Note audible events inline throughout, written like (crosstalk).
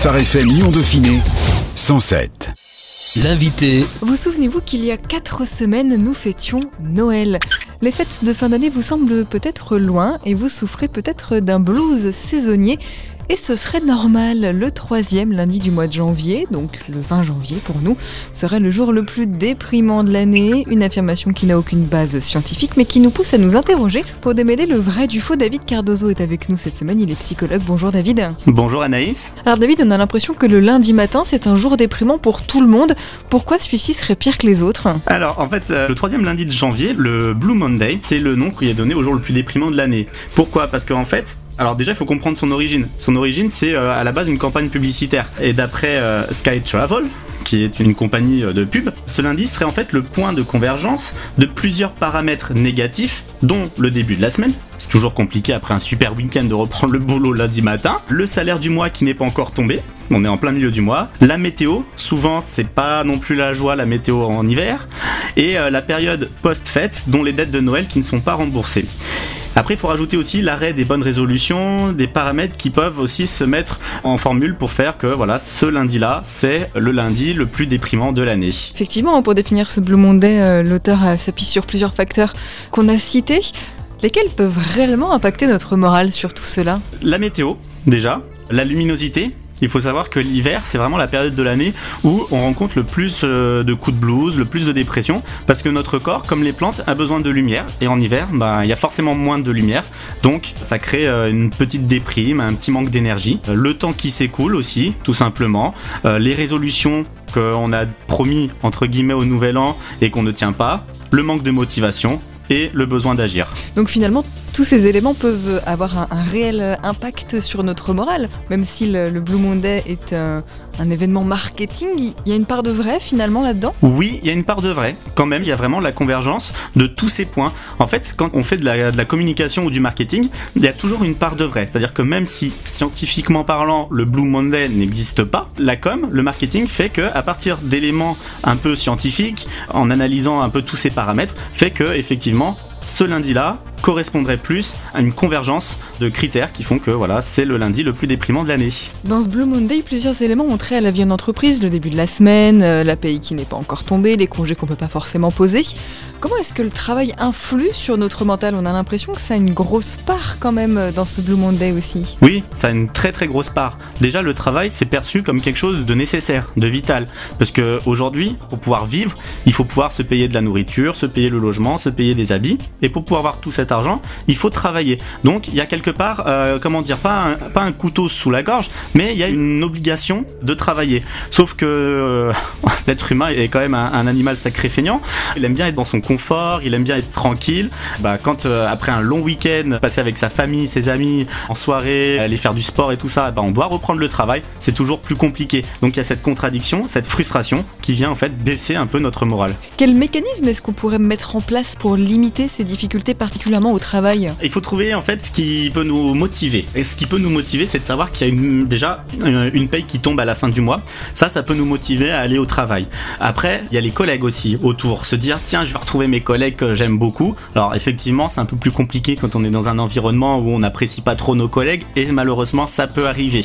Phare FM Lyon Dauphiné 107. L'invité. Vous souvenez-vous qu'il y a quatre semaines, nous fêtions Noël Les fêtes de fin d'année vous semblent peut-être loin et vous souffrez peut-être d'un blues saisonnier et ce serait normal. Le troisième lundi du mois de janvier, donc le 20 janvier pour nous, serait le jour le plus déprimant de l'année. Une affirmation qui n'a aucune base scientifique, mais qui nous pousse à nous interroger pour démêler le vrai du faux. David Cardozo est avec nous cette semaine. Il est psychologue. Bonjour David. Bonjour Anaïs. Alors David, on a l'impression que le lundi matin, c'est un jour déprimant pour tout le monde. Pourquoi celui-ci serait pire que les autres? Alors en fait, euh, le troisième lundi de janvier, le Blue Monday, c'est le nom qui est donné au jour le plus déprimant de l'année. Pourquoi? Parce qu'en fait, alors déjà, il faut comprendre son origine. Son origine, c'est euh, à la base une campagne publicitaire. Et d'après euh, Sky Travel, qui est une compagnie euh, de pub, ce lundi serait en fait le point de convergence de plusieurs paramètres négatifs, dont le début de la semaine. C'est toujours compliqué après un super week-end de reprendre le boulot lundi matin. Le salaire du mois qui n'est pas encore tombé. On est en plein milieu du mois. La météo, souvent c'est pas non plus la joie la météo en hiver. Et la période post-fête, dont les dettes de Noël qui ne sont pas remboursées. Après, il faut rajouter aussi l'arrêt des bonnes résolutions, des paramètres qui peuvent aussi se mettre en formule pour faire que voilà, ce lundi-là, c'est le lundi le plus déprimant de l'année. Effectivement, pour définir ce Blue Monday, euh, l'auteur s'appuie sur plusieurs facteurs qu'on a cités. Lesquels peuvent réellement impacter notre morale sur tout cela? La météo, déjà, la luminosité, il faut savoir que l'hiver, c'est vraiment la période de l'année où on rencontre le plus euh, de coups de blues, le plus de dépression, parce que notre corps, comme les plantes, a besoin de lumière. Et en hiver, bah, il y a forcément moins de lumière. Donc, ça crée euh, une petite déprime, un petit manque d'énergie. Euh, le temps qui s'écoule aussi, tout simplement. Les résolutions qu'on a promis, entre guillemets, au nouvel an et qu'on ne tient pas. Le manque de motivation et le besoin d'agir. Donc finalement, tous ces éléments peuvent avoir un, réel impact sur notre morale, même si le, Blue Monday est un, événement marketing, il y a une part de vrai finalement là-dedans? Oui, il y a une part de vrai. Quand même, il y a vraiment la convergence de tous ces points. En fait, quand on fait de la, de la communication ou du marketing, il y a toujours une part de vrai. C'est-à-dire que même si scientifiquement parlant, le Blue Monday n'existe pas, la com, le marketing fait que à partir d'éléments un peu scientifiques, en analysant un peu tous ces paramètres, fait que effectivement ce lundi-là correspondrait plus à une convergence de critères qui font que voilà, c'est le lundi le plus déprimant de l'année. Dans ce Blue Monday, plusieurs éléments ont trait à la vie en entreprise, le début de la semaine, euh, la paye qui n'est pas encore tombée, les congés qu'on peut pas forcément poser. Comment est-ce que le travail influe sur notre mental? On a l'impression que ça a une grosse part quand même euh, dans ce Blue Monday aussi. Oui, ça a une très très grosse part. Déjà, le travail, c'est perçu comme quelque chose de nécessaire, de vital. Parce qu'aujourd'hui, pour pouvoir vivre, il faut pouvoir se payer de la nourriture, se payer le logement, se payer des habits. Et pour pouvoir avoir tout cet argent, il faut travailler. Donc, il y a quelque part, euh, comment dire, pas un, couteau sous la gorge, mais il y a une obligation de travailler. Sauf que euh, (laughs) l'être humain est quand même un, un animal sacré feignant. Il aime bien être dans son confort, il aime bien être tranquille. Bah, quand euh, après un long week-end passé avec sa famille, ses amis, en soirée, aller faire du sport et tout ça, bah, on doit reprendre le travail. C'est toujours plus compliqué. Donc il y a cette contradiction, cette frustration qui vient en fait baisser un peu notre morale. Quel mécanisme est-ce qu'on pourrait mettre en place pour limiter ces difficultés, particulièrement au travail Il faut trouver en fait ce qui peut nous motiver. Et ce qui peut nous motiver, c'est de savoir qu'il y a déjà une paye qui tombe à la fin du mois. Ça, ça peut nous motiver à aller au travail. Après, il y a les collègues aussi autour. Se dire, tiens, je vais retrouver mes collègues que j'aime beaucoup. Alors effectivement, c'est un peu plus compliqué quand on est dans un environnement où on n'apprécie pas trop nos collègues et malheureusement, ça peut arriver.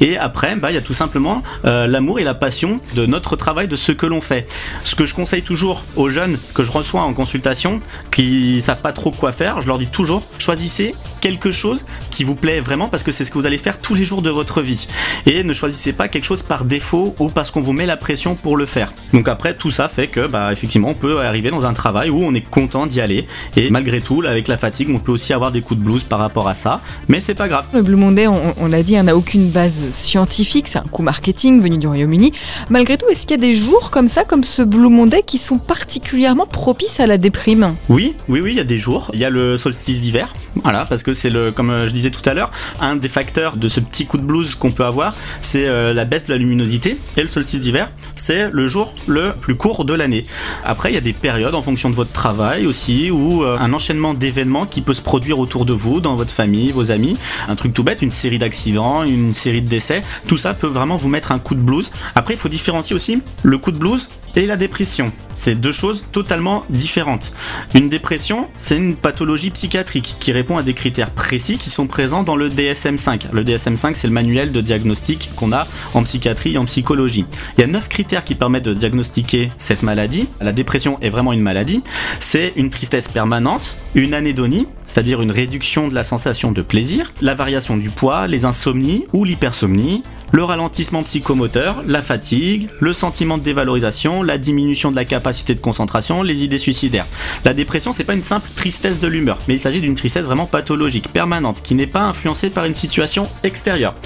Et après, bah, il y a tout simplement euh, l'amour et la passion de notre travail, de ce que l'on fait. Ce que je conseille toujours aux jeunes que je reçois en consultation, qui savent pas trop quoi faire, je leur dis toujours, choisissez quelque chose qui vous plaît vraiment parce que c'est ce que vous allez faire tous les jours de votre vie. Et ne choisissez pas quelque chose par défaut ou parce qu'on vous met la pression pour le faire. Donc après, tout ça fait que, bah, effectivement, on peut arriver dans un travail où on est content d'y aller. Et malgré tout, avec la fatigue, on peut aussi avoir des coups de blues par rapport à ça. Mais c'est pas grave. Le Blue Monday, on, l'a dit, n'a aucune base scientifique. C'est un coup marketing venu du Royaume-Uni. Malgré tout, est-ce qu'il y a des jours comme ça, comme ce Blue Monday, qui sont particulièrement propices à la déprime? Oui, oui, oui, il y a des jours. Il y a le solstice d'hiver. Voilà, parce que c'est le, comme euh, je disais tout à l'heure, un des facteurs de ce petit coup de blues qu'on peut avoir, c'est euh, la baisse de la luminosité. Et le solstice d'hiver, c'est le jour le plus court de l'année. Après, il y a des périodes en fonction de votre travail aussi, ou euh, un enchaînement d'événements qui peut se produire autour de vous, dans votre famille, vos amis. Un truc tout bête, une série d'accidents, une série de décès. Tout ça peut vraiment vous mettre un coup de blues. Après, il faut différencier aussi le coup de blues et la dépression. C'est deux choses totalement différentes. Une dépression, c'est une pathologie psychiatrique qui répond à des critères précis qui sont présents dans le DSM5. Le DSM5, c'est le manuel de diagnostic qu'on a en psychiatrie et en psychologie. Il y a neuf critères qui permettent de diagnostiquer cette maladie. La dépression est vraiment une maladie. C'est une tristesse permanente, une anédonie, c'est-à-dire une réduction de la sensation de plaisir, la variation du poids, les insomnies ou l'hypersomnie, le ralentissement psychomoteur, la fatigue, le sentiment de dévalorisation, la diminution de la capacité de concentration, les idées suicidaires. La dépression, c'est pas une simple tristesse de l'humeur, mais il s'agit d'une tristesse vraiment pathologique, permanente, qui n'est pas influencée par une situation extérieure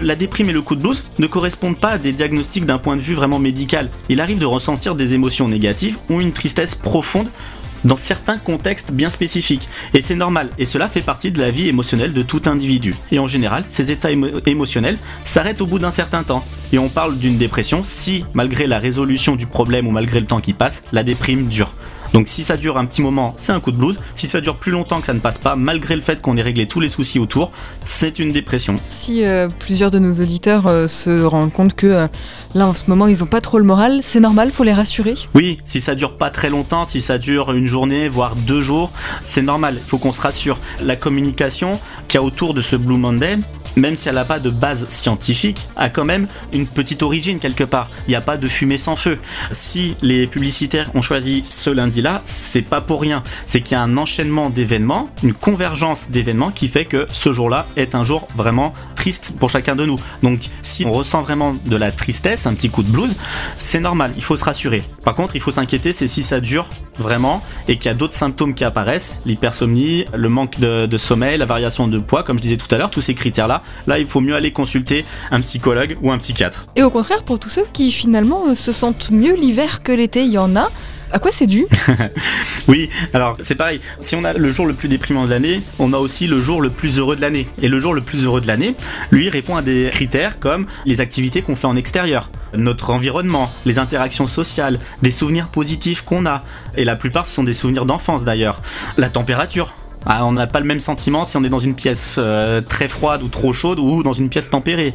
la déprime et le coup de blues ne correspondent pas à des diagnostics d'un point de vue vraiment médical. Il arrive de ressentir des émotions négatives ou une tristesse profonde dans certains contextes bien spécifiques. Et c'est normal, et cela fait partie de la vie émotionnelle de tout individu. Et en général, ces états émotionnels s'arrêtent au bout d'un certain temps. Et on parle d'une dépression si, malgré la résolution du problème ou malgré le temps qui passe, la déprime dure. Donc si ça dure un petit moment, c'est un coup de blues. Si ça dure plus longtemps que ça ne passe pas, malgré le fait qu'on ait réglé tous les soucis autour, c'est une dépression. Si euh, plusieurs de nos auditeurs euh, se rendent compte que euh, là en ce moment ils n'ont pas trop le moral, c'est normal, faut les rassurer Oui, si ça dure pas très longtemps, si ça dure une journée, voire deux jours, c'est normal, il faut qu'on se rassure. La communication qu'il y a autour de ce Blue Monday, même si elle n'a pas de base scientifique, a quand même une petite origine quelque part. Il n'y a pas de fumée sans feu. Si les publicitaires ont choisi ce lundi-là, c'est pas pour rien. C'est qu'il y a un enchaînement d'événements, une convergence d'événements qui fait que ce jour-là est un jour vraiment triste pour chacun de nous. Donc si on ressent vraiment de la tristesse, un petit coup de blues, c'est normal, il faut se rassurer. Par contre, il faut s'inquiéter, c'est si ça dure vraiment et qu'il y a d'autres symptômes qui apparaissent, l'hypersomnie, le manque de, sommeil, la variation de poids, comme je disais tout à l'heure, tous ces critères-là, là il faut mieux aller consulter un psychologue ou un psychiatre. Et au contraire, pour tous ceux qui finalement se sentent mieux l'hiver que l'été, il y en a. À quoi c'est dû? (laughs) Oui, alors c'est pareil. Si on a le jour le plus déprimant de l'année, on a aussi le jour le plus heureux de l'année. Et le jour le plus heureux de l'année, lui, répond à des critères comme les activités qu'on fait en extérieur, notre environnement, les interactions sociales, des souvenirs positifs qu'on a. Et la plupart, ce sont des souvenirs d'enfance d'ailleurs. La température, ah, on n'a pas le même sentiment si on est dans une pièce euh, très froide ou trop chaude ou dans une pièce tempérée.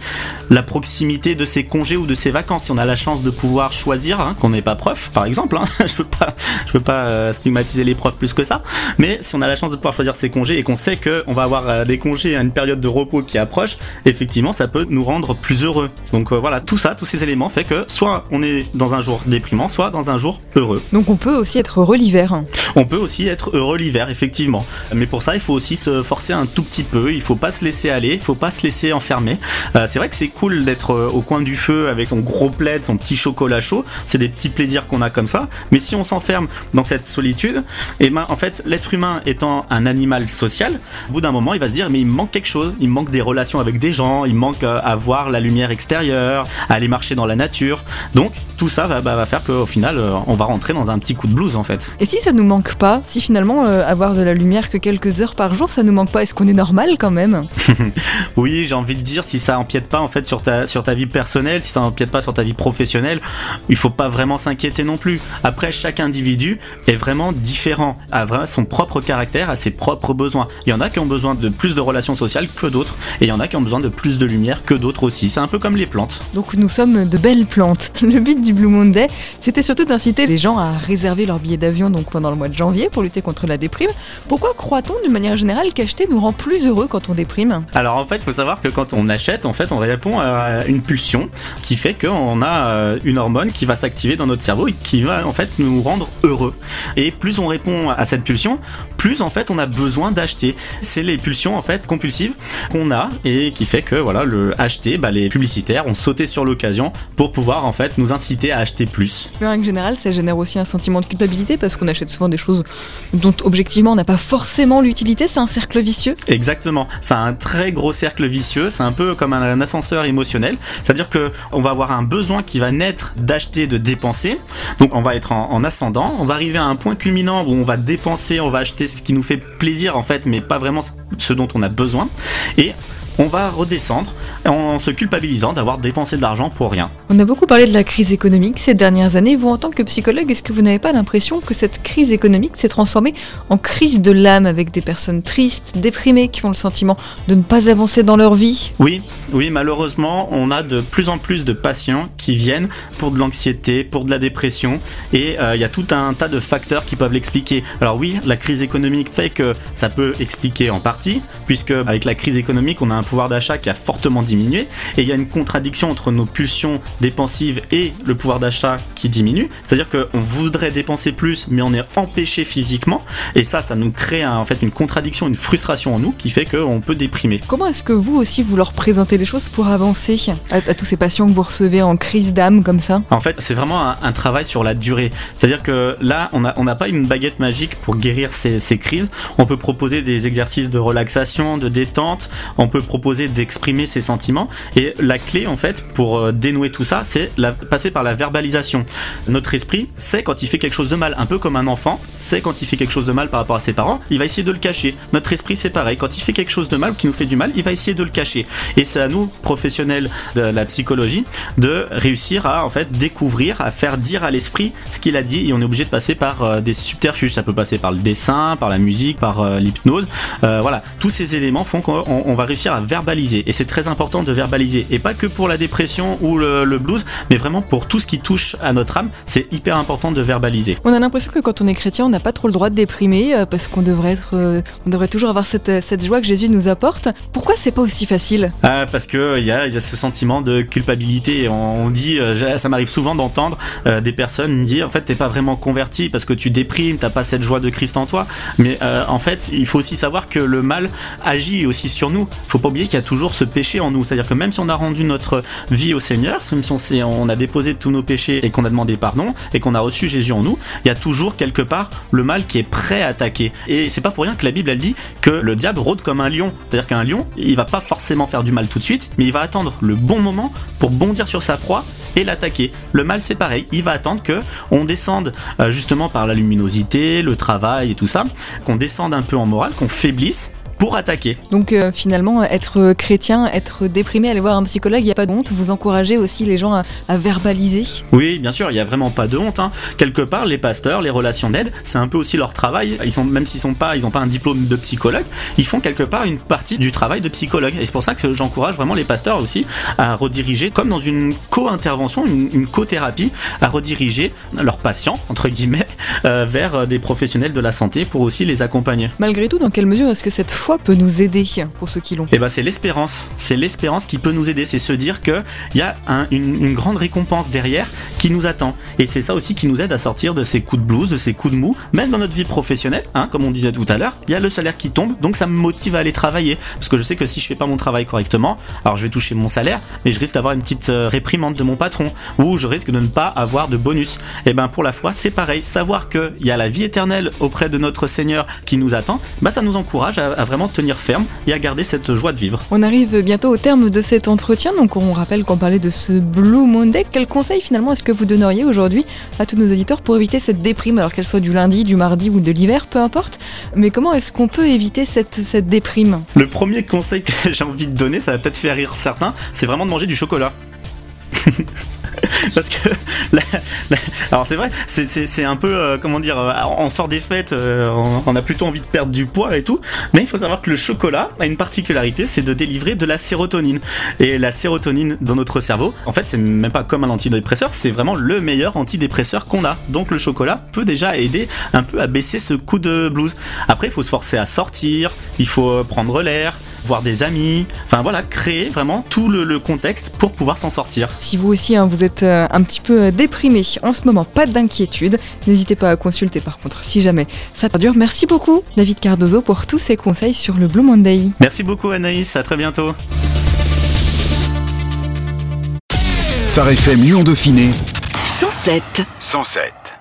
La proximité de ses congés ou de ses vacances, si on a la chance de pouvoir choisir, hein, qu'on n'est pas prof par exemple, hein, (laughs) je veux pas, je veux pas euh, stigmatiser les profs plus que ça, mais si on a la chance de pouvoir choisir ses congés et qu'on sait qu'on va avoir euh, des congés à une période de repos qui approche, effectivement ça peut nous rendre plus heureux. Donc voilà, tout ça, tous ces éléments fait que soit on est dans un jour déprimant, soit dans un jour heureux. Donc on peut aussi être heureux l'hiver. On peut aussi être heureux l'hiver, effectivement. Mais pour ça, il faut aussi se forcer un tout petit peu. Il faut pas se laisser aller, il faut pas se laisser enfermer. Euh, c'est vrai que c'est cool d'être euh, au coin du feu avec son gros plaid, son petit chocolat chaud. C'est des petits plaisirs qu'on a comme ça. Mais si on s'enferme dans cette solitude, et eh ben en fait, l'être humain étant un animal social, au bout d'un moment, il va se dire mais il manque quelque chose. Il manque des relations avec des gens. Il manque euh, à voir la lumière extérieure, à aller marcher dans la nature. Donc tout ça va, bah, va faire qu'au final, on va rentrer dans un petit coup de blues en fait. Et si ça nous manque pas, si finalement avoir de la lumière que quelques heures par jour, ça nous manque pas. Est-ce qu'on est normal quand même? (laughs) Oui, j'ai envie de dire, si ça empiète pas en fait sur ta, sur ta vie personnelle, si ça empiète pas sur ta vie professionnelle, il faut pas vraiment s'inquiéter non plus. Après, chaque individu est vraiment différent, a vraiment son propre caractère, a ses propres besoins. Il y en a qui ont besoin de plus de relations sociales que d'autres, et il y en a qui ont besoin de plus de lumière que d'autres aussi. C'est un peu comme les plantes. Donc nous sommes de belles plantes. (laughs) Le but du Blue Monday, c'était surtout d'inciter les gens à réserver leur billet d'avion donc pendant le mois de janvier pour lutter contre la déprime. Pourquoi croit-on d'une manière générale qu'acheter nous rend plus heureux quand on déprime? Alors en fait, il faut savoir que quand on achète, en fait, on répond à une pulsion qui fait qu'on a euh, une hormone qui va s'activer dans notre cerveau et qui va en fait nous rendre heureux. Et plus on répond à cette pulsion, plus en fait on a besoin d'acheter. C'est les pulsions en fait compulsives qu'on a et qui fait que voilà le acheter, bah, les publicitaires ont sauté sur l'occasion pour pouvoir en fait nous inciter à acheter plus. Mais en règle générale, ça génère aussi un sentiment de culpabilité parce qu'on achète souvent des choses dont objectivement on n'a pas forcément l'utilité. C'est un cercle vicieux. Exactement, c'est un très gros cercle vicieux, c'est un peu comme un, ascenseur émotionnel, c'est-à-dire que on va avoir un besoin qui va naître d'acheter, de dépenser, donc on va être en, en, ascendant, on va arriver à un point culminant où on va dépenser, on va acheter ce qui nous fait plaisir en fait, mais pas vraiment ce dont on a besoin, et on va redescendre en se culpabilisant d'avoir dépensé de l'argent pour rien. On a beaucoup parlé de la crise économique ces dernières années. Vous, en tant que psychologue, est-ce que vous n'avez pas l'impression que cette crise économique s'est transformée en crise de l'âme avec des personnes tristes, déprimées, qui ont le sentiment de ne pas avancer dans leur vie? Oui, oui, malheureusement, on a de plus en plus de patients qui viennent pour de l'anxiété, pour de la dépression, et euh, il y a tout un tas de facteurs qui peuvent l'expliquer. Alors oui, la crise économique fait que ça peut expliquer en partie, puisque avec la crise économique, on a un pouvoir d'achat qui a fortement diminué, et il y a une contradiction entre nos pulsions dépensives et le pouvoir d'achat qui diminue. C'est-à-dire qu'on voudrait dépenser plus, mais on est empêché physiquement, et ça, ça nous crée en fait une contradiction, une frustration en nous qui fait qu'on peut déprimer. Comment est-ce que vous aussi vous leur présentez les choses pour avancer à, tous ces patients que vous recevez en crise d'âme comme ça? En fait, c'est vraiment un, travail sur la durée. C'est-à-dire que là, on n'a on pas une baguette magique pour guérir ces, ces crises. On peut proposer des exercices de relaxation, de détente, on peut proposer d'exprimer ses sentiments, et la clé, en fait, pour euh, dénouer tout ça, c'est passer par la verbalisation. Notre esprit sait quand il fait quelque chose de mal, un peu comme un enfant sait quand il fait quelque chose de mal par rapport à ses parents, il va essayer de le cacher. Notre esprit, c'est pareil. Quand il fait quelque chose de mal qui nous fait du mal, il va essayer de le cacher. Et c'est à nous, professionnels de la psychologie, de réussir à en fait découvrir, à faire dire à l'esprit ce qu'il a dit. Et on est obligé de passer par euh, des subterfuges. Ça peut passer par le dessin, par la musique, par euh, l'hypnose. Euh, voilà, tous ces éléments font qu'on va réussir à verbaliser. Et c'est très important de verbaliser. Et pas que pour la dépression ou le, blues, mais vraiment pour tout ce qui touche à notre âme. C'est hyper important de verbaliser. On a l'impression que quand on est chrétien, on n'a pas trop le droit de déprimer parce qu'on devrait être, on devrait toujours avoir cette, cette joie que Jésus nous apporte. Pourquoi c'est pas aussi facile? Parce que il y, a, ce sentiment de culpabilité. On dit, euh, ça m'arrive souvent d'entendre euh, des personnes dire en fait t'es pas vraiment converti parce que tu déprimes, t'as pas cette joie de Christ en toi. Mais euh, en fait, il faut aussi savoir que le mal agit aussi sur nous. Faut pas oublier qu'il y a toujours ce péché en nous. C'est-à-dire que même si on a rendu notre vie au Seigneur, même si on a déposé tous nos péchés et qu'on a demandé pardon et qu'on a reçu Jésus en nous, il y a toujours quelque part le mal qui est prêt à attaquer. Et c'est pas pour rien que la Bible elle dit que le diable rôde comme un lion. C'est-à-dire qu'un lion, il va pas forcément faire du mal tout de suite, mais il va attendre le bon moment pour bondir sur sa proie et l'attaquer. Le mal c'est pareil, il va attendre que on descende euh, justement par la luminosité, le travail et tout ça, qu'on descende un peu en morale, qu'on faiblisse pour attaquer. Donc euh, finalement, être chrétien, être déprimé, aller voir un psychologue, il n'y a pas de honte. Vous encouragez aussi les gens à, verbaliser. Oui, bien sûr, il n'y a vraiment pas de honte. Hein. Quelque part, les pasteurs, les relations d'aide, c'est un peu aussi leur travail. Ils sont, même s'ils sont pas, ils n'ont pas un diplôme de psychologue, ils font quelque part une partie du travail de psychologue. Et c'est pour ça que j'encourage vraiment les pasteurs aussi à rediriger, comme dans une co-intervention, une, co-thérapie, à rediriger leurs patients, entre guillemets, euh, vers des professionnels de la santé pour aussi les accompagner. Malgré tout, dans quelle mesure est-ce que cette peut nous aider pour ceux qui l'ont Eh ben c'est l'espérance. C'est l'espérance qui peut nous aider. C'est se dire qu'il y a une, grande récompense derrière qui nous attend. Et c'est ça aussi qui nous aide à sortir de ces coups de blues, de ces coups de mou, même dans notre vie professionnelle. Hein, comme on disait tout à l'heure, il y a le salaire qui tombe, donc ça me motive à aller travailler. Parce que je sais que si je fais pas mon travail correctement, alors je vais toucher mon salaire, mais je risque d'avoir une petite euh, réprimande de mon patron, ou je risque de ne pas avoir de bonus. Et eh ben pour la foi, c'est pareil. Savoir qu'il y a la vie éternelle auprès de notre Seigneur qui nous attend, bah ça nous encourage à vraiment tenir ferme et à garder cette joie de vivre. On arrive bientôt au terme de cet entretien, donc on rappelle qu'on parlait de ce Blue Monday. Quel conseil finalement est-ce que vous donneriez aujourd'hui à tous nos auditeurs pour éviter cette déprime, alors qu'elle soit du lundi, du mardi ou de l'hiver, peu importe Mais comment est-ce qu'on peut éviter cette, cette déprime? Le premier conseil que (laughs) j'ai envie de donner, ça va peut-être faire rire certains, c'est vraiment de manger du chocolat. (laughs) (laughs) parce que (laughs) alors c'est vrai c'est un peu euh, comment dire euh, on sort des fêtes euh, on, a plutôt envie de perdre du poids et tout mais il faut savoir que le chocolat a une particularité c'est de délivrer de la sérotonine. Et la sérotonine dans notre cerveau en fait c'est même pas comme un antidépresseur c'est vraiment le meilleur antidépresseur qu'on a. Donc le chocolat peut déjà aider un peu à baisser ce coup de blues. Après il faut se forcer à sortir il faut prendre l'air voir des amis, enfin voilà, créer vraiment tout le, contexte pour pouvoir s'en sortir. Si vous aussi hein, vous êtes euh, un petit peu euh, déprimé en ce moment, pas d'inquiétude, n'hésitez pas à consulter par contre si jamais ça perdure. Merci beaucoup David Cardozo pour tous ces conseils sur le Blue Monday. Merci beaucoup Anaïs, à très bientôt. Phare FM Lyon Dauphiné 107 107